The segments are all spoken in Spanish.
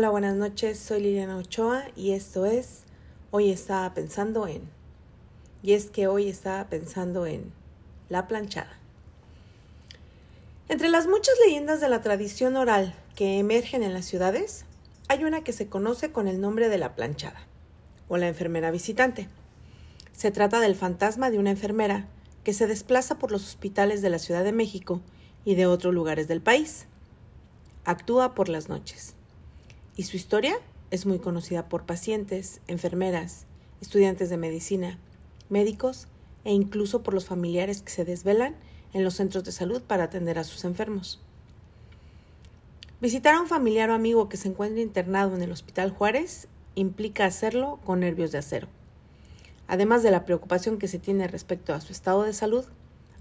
Hola, buenas noches, soy Liliana Ochoa y esto es Hoy estaba pensando en. Y es que hoy estaba pensando en la planchada. Entre las muchas leyendas de la tradición oral que emergen en las ciudades, hay una que se conoce con el nombre de la planchada o la enfermera visitante. Se trata del fantasma de una enfermera que se desplaza por los hospitales de la Ciudad de México y de otros lugares del país. Actúa por las noches. Y su historia es muy conocida por pacientes, enfermeras, estudiantes de medicina, médicos e incluso por los familiares que se desvelan en los centros de salud para atender a sus enfermos. Visitar a un familiar o amigo que se encuentra internado en el Hospital Juárez implica hacerlo con nervios de acero. Además de la preocupación que se tiene respecto a su estado de salud,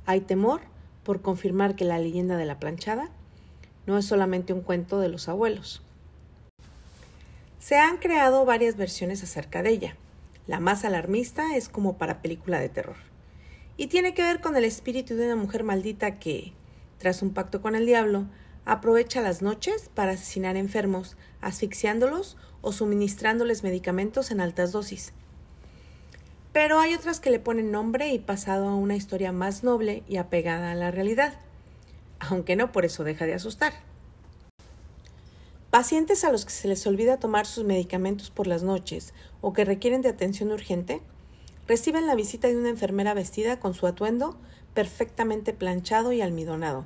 hay temor por confirmar que la leyenda de la planchada no es solamente un cuento de los abuelos. Se han creado varias versiones acerca de ella. La más alarmista es como para película de terror. Y tiene que ver con el espíritu de una mujer maldita que, tras un pacto con el diablo, aprovecha las noches para asesinar enfermos, asfixiándolos o suministrándoles medicamentos en altas dosis. Pero hay otras que le ponen nombre y pasado a una historia más noble y apegada a la realidad, aunque no por eso deja de asustar. Pacientes a los que se les olvida tomar sus medicamentos por las noches o que requieren de atención urgente reciben la visita de una enfermera vestida con su atuendo perfectamente planchado y almidonado.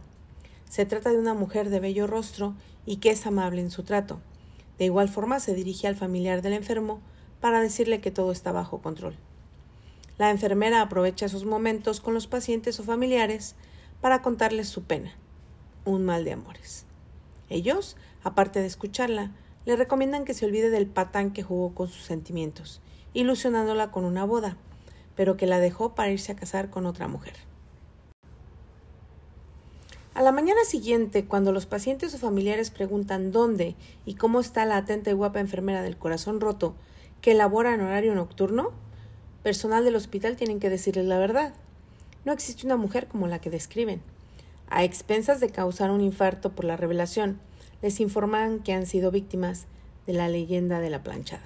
Se trata de una mujer de bello rostro y que es amable en su trato. De igual forma se dirige al familiar del enfermo para decirle que todo está bajo control. La enfermera aprovecha esos momentos con los pacientes o familiares para contarles su pena, un mal de amores. Ellos, aparte de escucharla, le recomiendan que se olvide del patán que jugó con sus sentimientos, ilusionándola con una boda, pero que la dejó para irse a casar con otra mujer. A la mañana siguiente, cuando los pacientes o familiares preguntan dónde y cómo está la atenta y guapa enfermera del corazón roto que labora en horario nocturno, personal del hospital tienen que decirles la verdad. No existe una mujer como la que describen. A expensas de causar un infarto por la revelación, les informan que han sido víctimas de la leyenda de la planchada.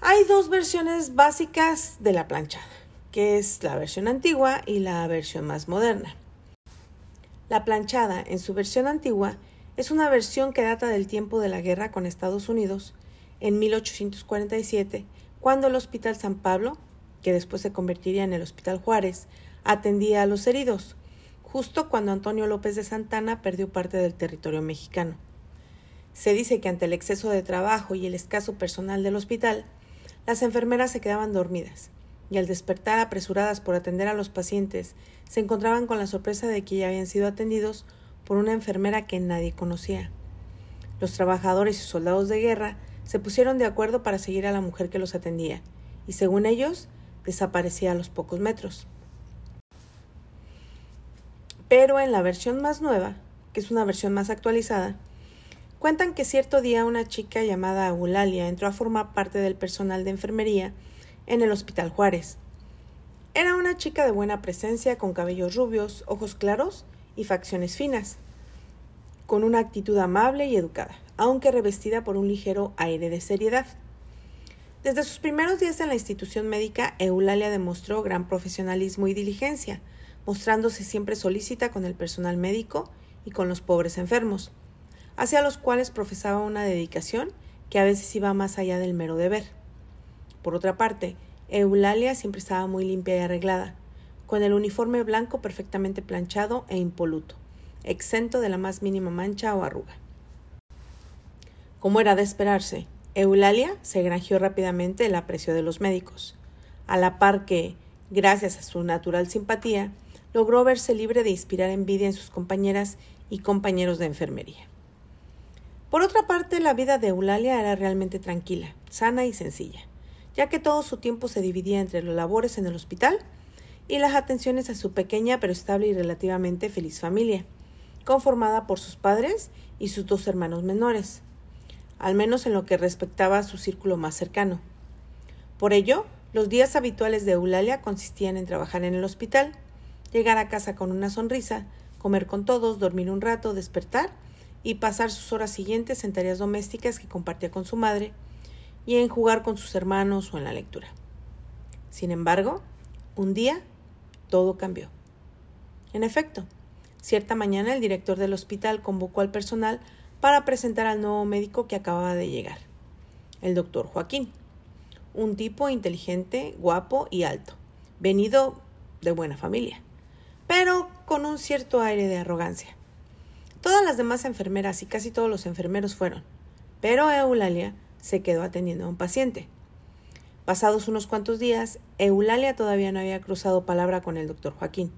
Hay dos versiones básicas de la planchada, que es la versión antigua y la versión más moderna. La planchada, en su versión antigua, es una versión que data del tiempo de la guerra con Estados Unidos, en 1847, cuando el Hospital San Pablo, que después se convertiría en el Hospital Juárez, atendía a los heridos, justo cuando Antonio López de Santana perdió parte del territorio mexicano. Se dice que ante el exceso de trabajo y el escaso personal del hospital, las enfermeras se quedaban dormidas, y al despertar apresuradas por atender a los pacientes, se encontraban con la sorpresa de que ya habían sido atendidos por una enfermera que nadie conocía. Los trabajadores y soldados de guerra se pusieron de acuerdo para seguir a la mujer que los atendía, y según ellos, desaparecía a los pocos metros. Pero en la versión más nueva, que es una versión más actualizada, cuentan que cierto día una chica llamada Eulalia entró a formar parte del personal de enfermería en el Hospital Juárez. Era una chica de buena presencia, con cabellos rubios, ojos claros y facciones finas, con una actitud amable y educada aunque revestida por un ligero aire de seriedad. Desde sus primeros días en la institución médica, Eulalia demostró gran profesionalismo y diligencia, mostrándose siempre solícita con el personal médico y con los pobres enfermos, hacia los cuales profesaba una dedicación que a veces iba más allá del mero deber. Por otra parte, Eulalia siempre estaba muy limpia y arreglada, con el uniforme blanco perfectamente planchado e impoluto, exento de la más mínima mancha o arruga. Como era de esperarse, Eulalia se granjeó rápidamente el aprecio de los médicos, a la par que, gracias a su natural simpatía, logró verse libre de inspirar envidia en sus compañeras y compañeros de enfermería. Por otra parte, la vida de Eulalia era realmente tranquila, sana y sencilla, ya que todo su tiempo se dividía entre los labores en el hospital y las atenciones a su pequeña pero estable y relativamente feliz familia, conformada por sus padres y sus dos hermanos menores, al menos en lo que respectaba a su círculo más cercano. Por ello, los días habituales de Eulalia consistían en trabajar en el hospital, llegar a casa con una sonrisa, comer con todos, dormir un rato, despertar y pasar sus horas siguientes en tareas domésticas que compartía con su madre y en jugar con sus hermanos o en la lectura. Sin embargo, un día todo cambió. En efecto, cierta mañana el director del hospital convocó al personal para presentar al nuevo médico que acababa de llegar, el doctor Joaquín, un tipo inteligente, guapo y alto, venido de buena familia, pero con un cierto aire de arrogancia. Todas las demás enfermeras y casi todos los enfermeros fueron, pero Eulalia se quedó atendiendo a un paciente. Pasados unos cuantos días, Eulalia todavía no había cruzado palabra con el doctor Joaquín,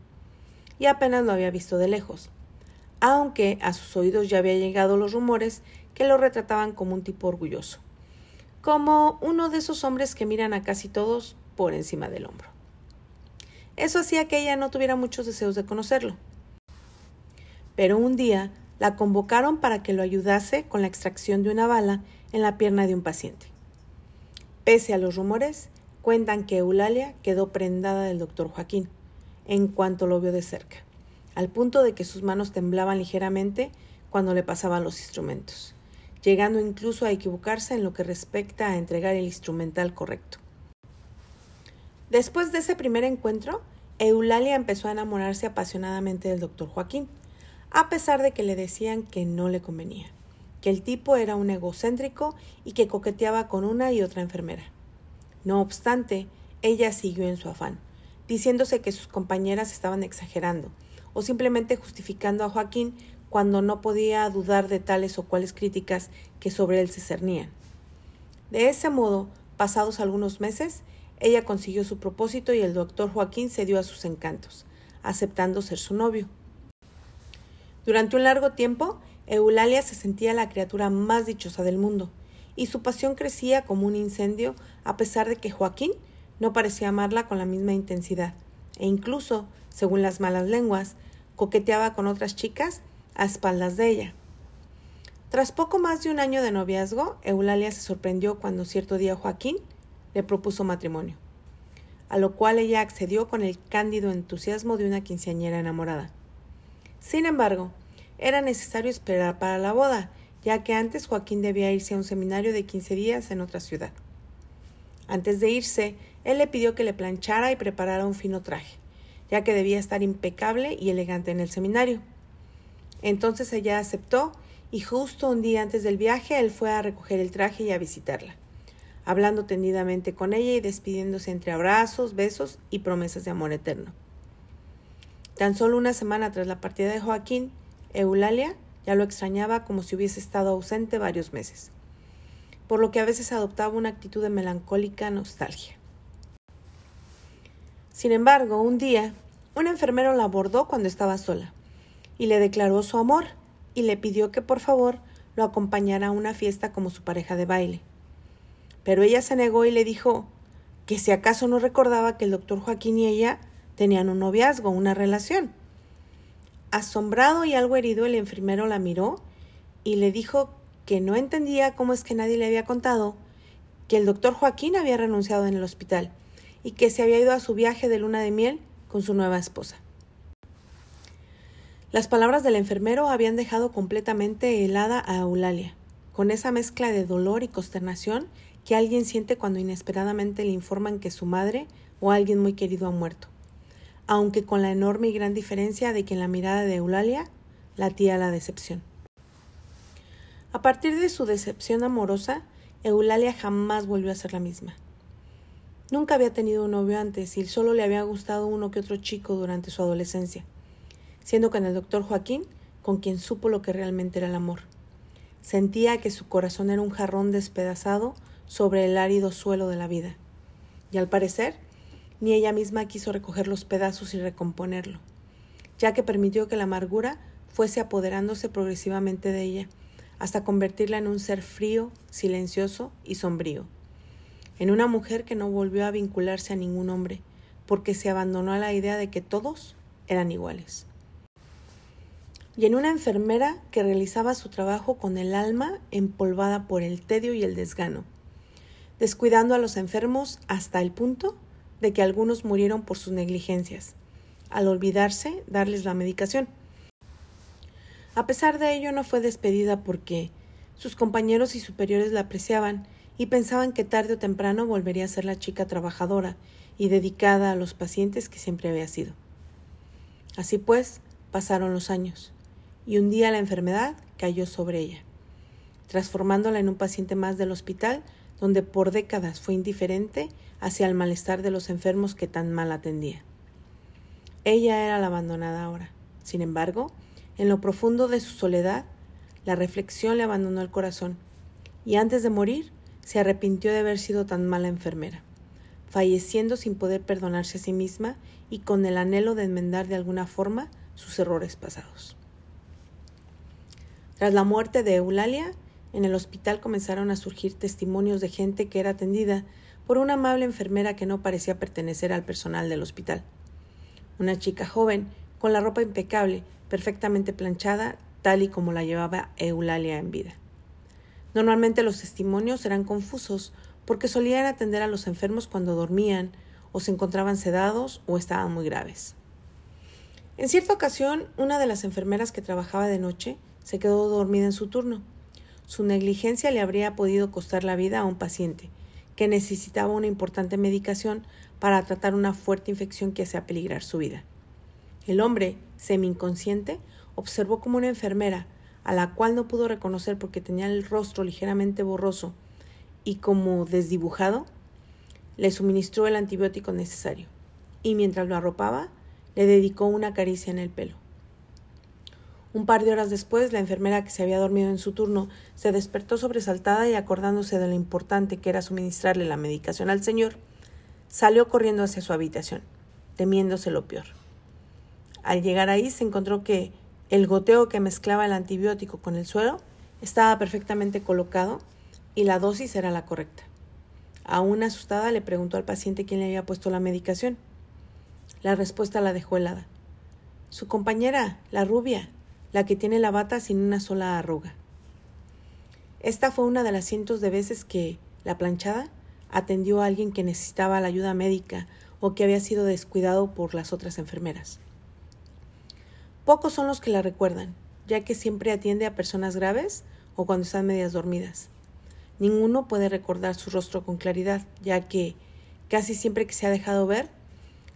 y apenas lo había visto de lejos, aunque a sus oídos ya había llegado los rumores que lo retrataban como un tipo orgulloso, como uno de esos hombres que miran a casi todos por encima del hombro. Eso hacía que ella no tuviera muchos deseos de conocerlo. Pero un día la convocaron para que lo ayudase con la extracción de una bala en la pierna de un paciente. Pese a los rumores, cuentan que Eulalia quedó prendada del doctor Joaquín en cuanto lo vio de cerca, al punto de que sus manos temblaban ligeramente cuando le pasaban los instrumentos, llegando incluso a equivocarse en lo que respecta a entregar el instrumental correcto. Después de ese primer encuentro, Eulalia empezó a enamorarse apasionadamente del doctor Joaquín, a pesar de que le decían que no le convenía que el tipo era un egocéntrico y que coqueteaba con una y otra enfermera. No obstante, ella siguió en su afán, diciéndose que sus compañeras estaban exagerando o simplemente justificando a Joaquín cuando no podía dudar de tales o cuales críticas que sobre él se cernían. De ese modo, pasados algunos meses, ella consiguió su propósito y el doctor Joaquín cedió a sus encantos, aceptando ser su novio. Durante un largo tiempo, Eulalia se sentía la criatura más dichosa del mundo, y su pasión crecía como un incendio a pesar de que Joaquín no parecía amarla con la misma intensidad, e incluso, según las malas lenguas, coqueteaba con otras chicas a espaldas de ella. Tras poco más de un año de noviazgo, Eulalia se sorprendió cuando cierto día Joaquín le propuso matrimonio, a lo cual ella accedió con el cándido entusiasmo de una quinceañera enamorada. Sin embargo, era necesario esperar para la boda, ya que antes Joaquín debía irse a un seminario de 15 días en otra ciudad. Antes de irse, él le pidió que le planchara y preparara un fino traje, ya que debía estar impecable y elegante en el seminario. Entonces ella aceptó y justo un día antes del viaje él fue a recoger el traje y a visitarla, hablando tendidamente con ella y despidiéndose entre abrazos, besos y promesas de amor eterno. Tan solo una semana tras la partida de Joaquín, Eulalia ya lo extrañaba como si hubiese estado ausente varios meses, por lo que a veces adoptaba una actitud de melancólica nostalgia. Sin embargo, un día, un enfermero la abordó cuando estaba sola y le declaró su amor y le pidió que por favor lo acompañara a una fiesta como su pareja de baile. Pero ella se negó y le dijo que si acaso no recordaba que el doctor Joaquín y ella tenían un noviazgo, una relación. Asombrado y algo herido, el enfermero la miró y le dijo que no entendía cómo es que nadie le había contado que el doctor Joaquín había renunciado en el hospital y que se había ido a su viaje de luna de miel con su nueva esposa. Las palabras del enfermero habían dejado completamente helada a Eulalia, con esa mezcla de dolor y consternación que alguien siente cuando inesperadamente le informan que su madre o alguien muy querido ha muerto aunque con la enorme y gran diferencia de que en la mirada de Eulalia latía la decepción. A partir de su decepción amorosa, Eulalia jamás volvió a ser la misma. Nunca había tenido un novio antes y solo le había gustado uno que otro chico durante su adolescencia, siendo con el doctor Joaquín con quien supo lo que realmente era el amor. Sentía que su corazón era un jarrón despedazado sobre el árido suelo de la vida. Y al parecer, ni ella misma quiso recoger los pedazos y recomponerlo, ya que permitió que la amargura fuese apoderándose progresivamente de ella, hasta convertirla en un ser frío, silencioso y sombrío, en una mujer que no volvió a vincularse a ningún hombre, porque se abandonó a la idea de que todos eran iguales. Y en una enfermera que realizaba su trabajo con el alma empolvada por el tedio y el desgano, descuidando a los enfermos hasta el punto de que algunos murieron por sus negligencias, al olvidarse darles la medicación. A pesar de ello, no fue despedida porque sus compañeros y superiores la apreciaban y pensaban que tarde o temprano volvería a ser la chica trabajadora y dedicada a los pacientes que siempre había sido. Así pues, pasaron los años, y un día la enfermedad cayó sobre ella, transformándola en un paciente más del hospital donde por décadas fue indiferente hacia el malestar de los enfermos que tan mal atendía. Ella era la abandonada ahora. Sin embargo, en lo profundo de su soledad, la reflexión le abandonó el corazón, y antes de morir se arrepintió de haber sido tan mala enfermera, falleciendo sin poder perdonarse a sí misma y con el anhelo de enmendar de alguna forma sus errores pasados. Tras la muerte de Eulalia, en el hospital comenzaron a surgir testimonios de gente que era atendida por una amable enfermera que no parecía pertenecer al personal del hospital. Una chica joven, con la ropa impecable, perfectamente planchada, tal y como la llevaba Eulalia en vida. Normalmente los testimonios eran confusos porque solían atender a los enfermos cuando dormían o se encontraban sedados o estaban muy graves. En cierta ocasión, una de las enfermeras que trabajaba de noche se quedó dormida en su turno. Su negligencia le habría podido costar la vida a un paciente que necesitaba una importante medicación para tratar una fuerte infección que hacía peligrar su vida. El hombre, semi-inconsciente, observó como una enfermera, a la cual no pudo reconocer porque tenía el rostro ligeramente borroso y como desdibujado, le suministró el antibiótico necesario y mientras lo arropaba, le dedicó una caricia en el pelo. Un par de horas después, la enfermera que se había dormido en su turno se despertó sobresaltada y acordándose de lo importante que era suministrarle la medicación al señor, salió corriendo hacia su habitación, temiéndose lo peor. Al llegar ahí se encontró que el goteo que mezclaba el antibiótico con el suero estaba perfectamente colocado y la dosis era la correcta. Aún asustada le preguntó al paciente quién le había puesto la medicación. La respuesta la dejó helada. Su compañera, la rubia, la que tiene la bata sin una sola arruga. Esta fue una de las cientos de veces que la planchada atendió a alguien que necesitaba la ayuda médica o que había sido descuidado por las otras enfermeras. Pocos son los que la recuerdan, ya que siempre atiende a personas graves o cuando están medias dormidas. Ninguno puede recordar su rostro con claridad, ya que casi siempre que se ha dejado ver,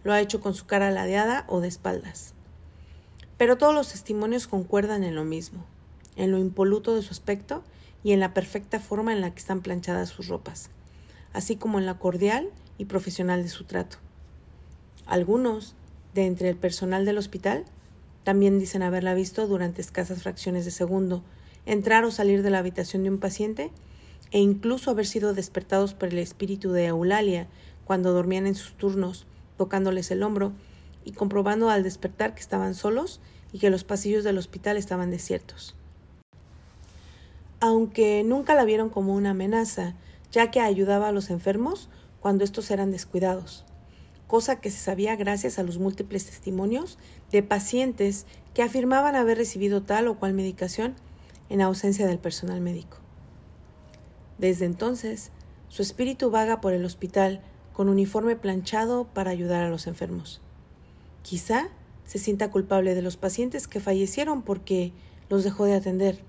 lo ha hecho con su cara ladeada o de espaldas. Pero todos los testimonios concuerdan en lo mismo, en lo impoluto de su aspecto y en la perfecta forma en la que están planchadas sus ropas, así como en la cordial y profesional de su trato. Algunos, de entre el personal del hospital, también dicen haberla visto durante escasas fracciones de segundo, entrar o salir de la habitación de un paciente e incluso haber sido despertados por el espíritu de Eulalia cuando dormían en sus turnos, tocándoles el hombro y comprobando al despertar que estaban solos y que los pasillos del hospital estaban desiertos. Aunque nunca la vieron como una amenaza, ya que ayudaba a los enfermos cuando estos eran descuidados, cosa que se sabía gracias a los múltiples testimonios de pacientes que afirmaban haber recibido tal o cual medicación en ausencia del personal médico. Desde entonces, su espíritu vaga por el hospital con uniforme planchado para ayudar a los enfermos. Quizá se sienta culpable de los pacientes que fallecieron porque los dejó de atender.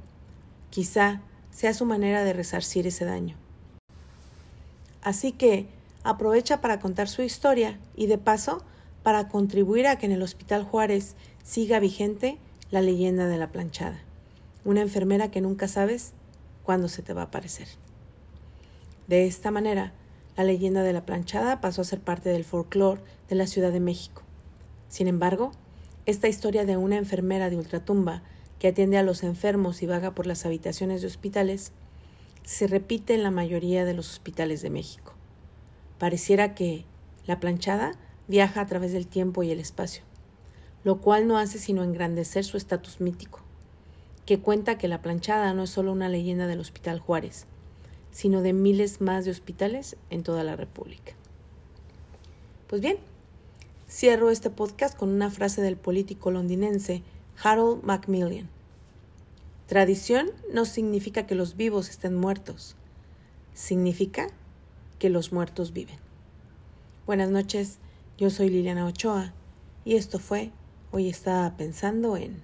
Quizá sea su manera de resarcir ese daño. Así que aprovecha para contar su historia y de paso para contribuir a que en el Hospital Juárez siga vigente la leyenda de la planchada, una enfermera que nunca sabes cuándo se te va a aparecer. De esta manera, la leyenda de la planchada pasó a ser parte del folclore de la Ciudad de México sin embargo, esta historia de una enfermera de ultratumba que atiende a los enfermos y vaga por las habitaciones de hospitales se repite en la mayoría de los hospitales de México. Pareciera que la planchada viaja a través del tiempo y el espacio, lo cual no hace sino engrandecer su estatus mítico, que cuenta que la planchada no es solo una leyenda del Hospital Juárez, sino de miles más de hospitales en toda la República. Pues bien, Cierro este podcast con una frase del político londinense Harold Macmillan. Tradición no significa que los vivos estén muertos, significa que los muertos viven. Buenas noches, yo soy Liliana Ochoa y esto fue Hoy estaba pensando en...